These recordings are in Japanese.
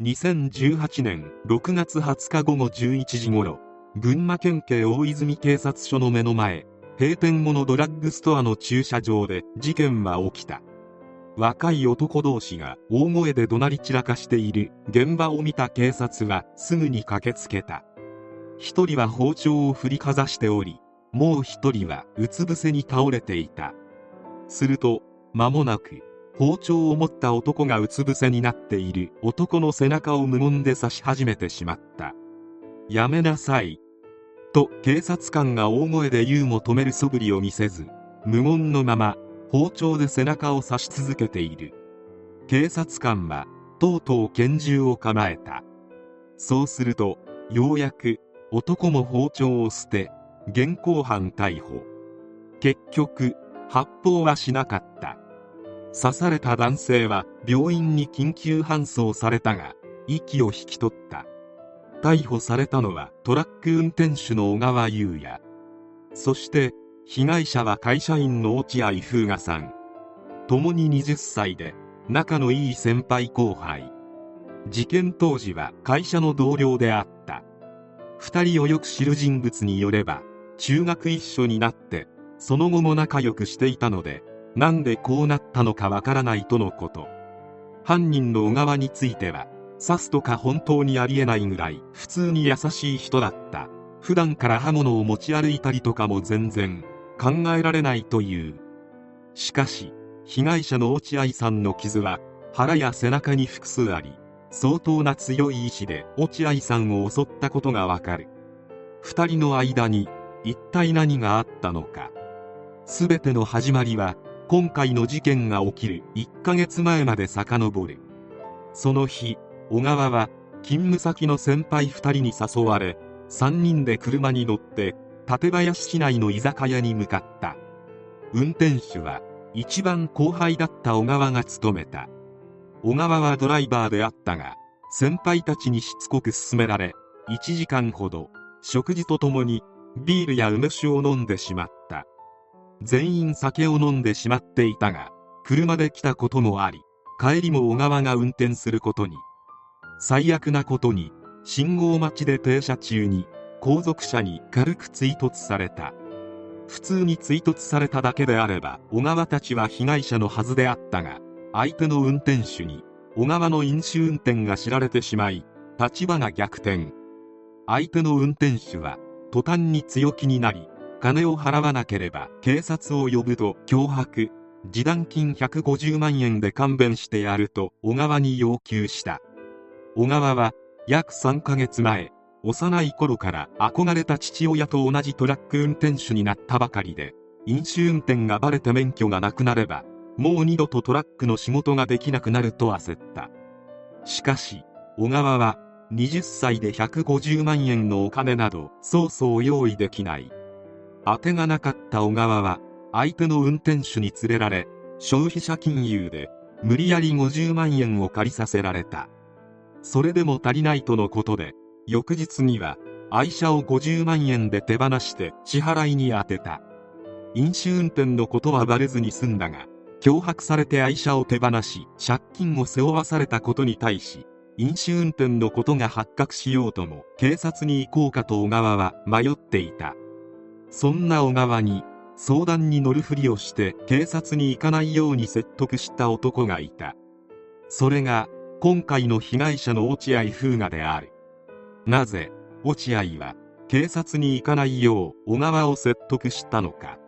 2018年6月20日午後11時ごろ群馬県警大泉警察署の目の前閉店後のドラッグストアの駐車場で事件は起きた。若い男同士が大声で怒鳴り散らかしている。現場を見た警察はすぐに駆けつけた。一人は包丁を振りかざしておりもう一人はうつ伏せに倒れていた。すると間もなく包丁を持った男がうつ伏せになっている。男の背中を無言で刺し始めてしまった。やめなさい。と警察官が大声で言うも止める素振りを見せず無言のまま包丁で背中を刺し続けている。警察官はとうとう拳銃を構えた。そうするとようやく男も包丁を捨て現行犯逮捕。結局発砲はしなかった。刺された男性は病院に緊急搬送されたが息を引き取った。逮捕されたのはトラック運転手の小川優也。そして被害者は会社員の落合風雅さん。共に20歳で仲のいい先輩後輩。事件当時は会社の同僚であった。2人をよく知る人物によれば中学一緒になってその後も仲良くしていたのでなんでこうなったのかわからないとのこと。犯人の小川については刺すとか本当にありえないぐらい普通に優しい人だった。普段から刃物を持ち歩いたりとかも全然考えられないという。しかし被害者の落合さんの傷は腹や背中に複数あり相当な強い意志で落合さんを襲ったことがわかる。二人の間に一体何があったのか。全ての始まりは今回の事件が起きる1ヶ月前まで遡る。その日小川は勤務先の先輩2人に誘われ3人で車に乗って館林市内の居酒屋に向かった。運転手は一番後輩だった小川が務めた。小川はドライバーであったが先輩たちにしつこく勧められ1時間ほど食事とともにビールや梅酒を飲んでしまった。全員酒を飲んでしまっていたが車で来たこともあり帰りも小川が運転することに。最悪なことに信号待ちで停車中に後続車に軽く追突された。普通に追突されただけであれば小川たちは被害者のはずであったが相手の運転手に小川の飲酒運転が知られてしまい立場が逆転。相手の運転手は途端に強気になり金を払わなければ警察を呼ぶと脅迫。示談金150万円で勘弁してやると小川に要求した。小川は約3ヶ月前幼い頃から憧れた父親と同じトラック運転手になったばかりで飲酒運転がバレて免許がなくなればもう二度とトラックの仕事ができなくなると焦った。しかし小川は20歳で150万円のお金などそうそう用意できない。当てがなかった小川は相手の運転手に連れられ消費者金融で無理やり50万円を借りさせられた。それでも足りないとのことで翌日には愛車を50万円で手放して支払いに充てた。飲酒運転のことはバレずに済んだが脅迫されて愛車を手放し借金を背負わされたことに対し飲酒運転のことが発覚しようとも警察に行こうかと小川は迷っていた。そんな小川に相談に乗るふりをして警察に行かないように説得した男がいた。それが今回の被害者の落合風雅である。なぜ落合は警察に行かないよう小川を説得したのか。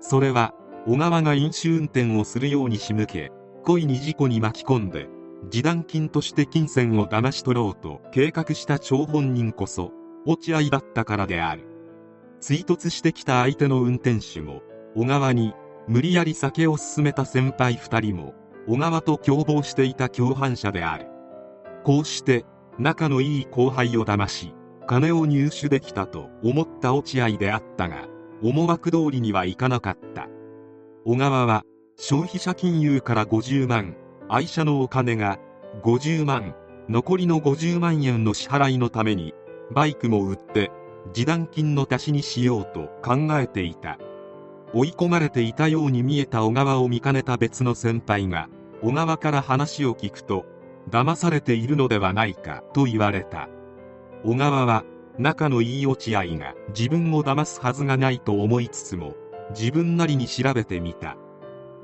それは小川が飲酒運転をするように仕向け故意に事故に巻き込んで示談金として金銭を騙し取ろうと計画した張本人こそ落合だったからである。追突してきた相手の運転手も小川に無理やり酒を勧めた先輩2人も小川と共謀していた共犯者である。こうして仲のいい後輩を騙し金を入手できたと思った落合であったが思惑通りにはいかなかった。小川は消費者金融から50万愛車のお金が50万残りの50万円の支払いのためにバイクも売って示談金の足しにしようと考えていた。追い込まれていたように見えた小川を見かねた別の先輩が小川から話を聞くと騙されているのではないかと言われた。小川は仲のいい落合が自分を騙すはずがないと思いつつも自分なりに調べてみた。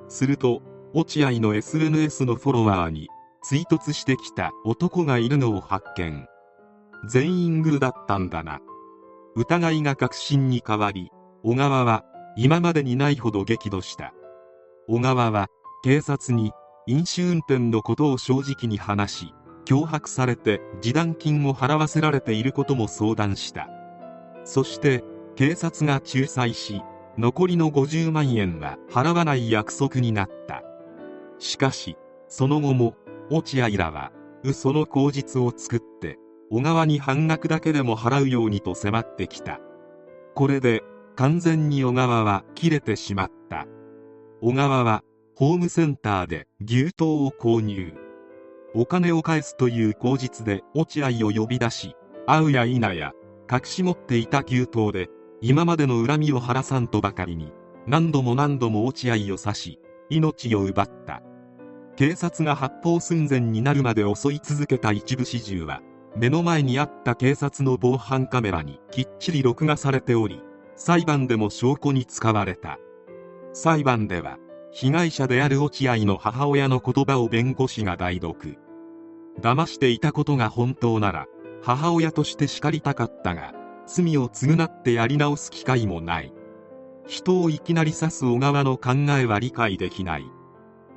すると落合の SNS のフォロワーに追突してきた男がいるのを発見。全員グルだったんだな。疑いが確信に変わり小川は今までにないほど激怒した。小川は警察に飲酒運転のことを正直に話し脅迫されて示談金を払わせられていることも相談した。そして警察が仲裁し残りの50万円は払わない約束になった。しかしその後も落合らは嘘の口実を作って小川に半額だけでも払うようにと迫ってきた。これで完全に小川は切れてしまった。小川はホームセンターで牛刀を購入。お金を返すという口実で落合を呼び出し会うや否や隠し持っていた牛刀で今までの恨みを晴らさんとばかりに何度も何度も落合を刺し命を奪った。警察が発砲寸前になるまで襲い続けた一部始終は目の前にあった警察の防犯カメラにきっちり録画されており裁判でも証拠に使われた。裁判では被害者である落合の母親の言葉を弁護士が代読。騙していたことが本当なら母親として叱りたかったが罪を償ってやり直す機会もない。人をいきなり刺す小川の考えは理解できない。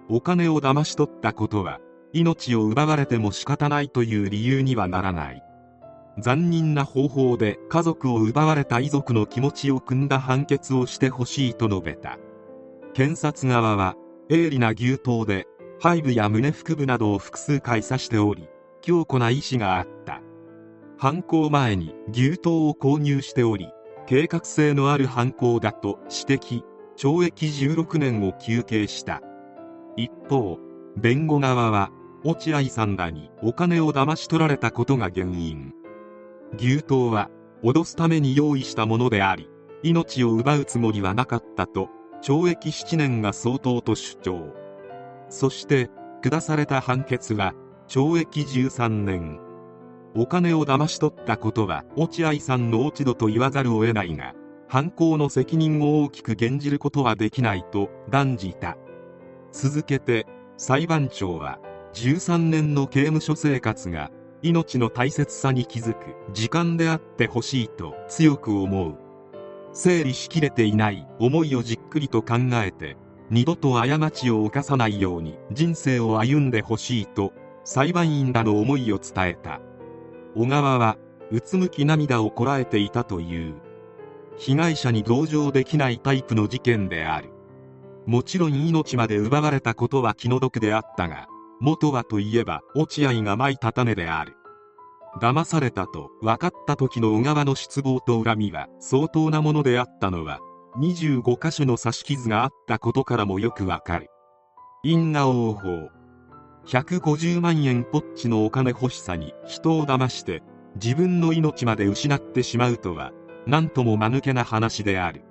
お金を騙し取ったことは命を奪われても仕方ないという理由にはならない。残忍な方法で家族を奪われた遺族の気持ちを汲んだ判決をしてほしいと述べた。検察側は鋭利な牛刀で背部や胸腹部などを複数回刺しており強固な意志があった。犯行前に牛刀を購入しており計画性のある犯行だと指摘懲役16年を求刑した。一方弁護側は落合さんらにお金を騙し取られたことが原因。牛刀は脅すために用意したものであり命を奪うつもりはなかったと懲役7年が相当と主張。そして下された判決は懲役13年。お金を騙し取ったことは落合さんの落ち度と言わざるを得ないが犯行の責任を大きく減じることはできないと断じた。続けて裁判長は13年の刑務所生活が命の大切さに気づく時間であってほしいと強く思う。整理しきれていない思いをじっくりと考えて二度と過ちを犯さないように人生を歩んでほしいと裁判員らの思いを伝えた。小川はうつむき涙をこらえていたという。被害者に同情できないタイプの事件である。もちろん命まで奪われたことは気の毒であったが元はといえば落合がまいた種である。騙されたと分かった時の小川の失望と恨みは相当なものであったのは25箇所の刺し傷があったことからもよくわかる。因果応報。150万円ポッチのお金欲しさに人を騙して自分の命まで失ってしまうとは何とも間抜けな話である。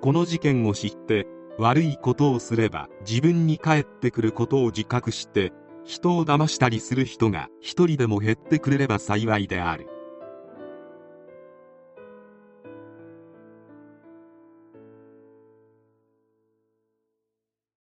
この事件を知って悪いことをすれば自分に返ってくることを自覚して人を騙したりする人が一人でも減ってくれれば幸いである。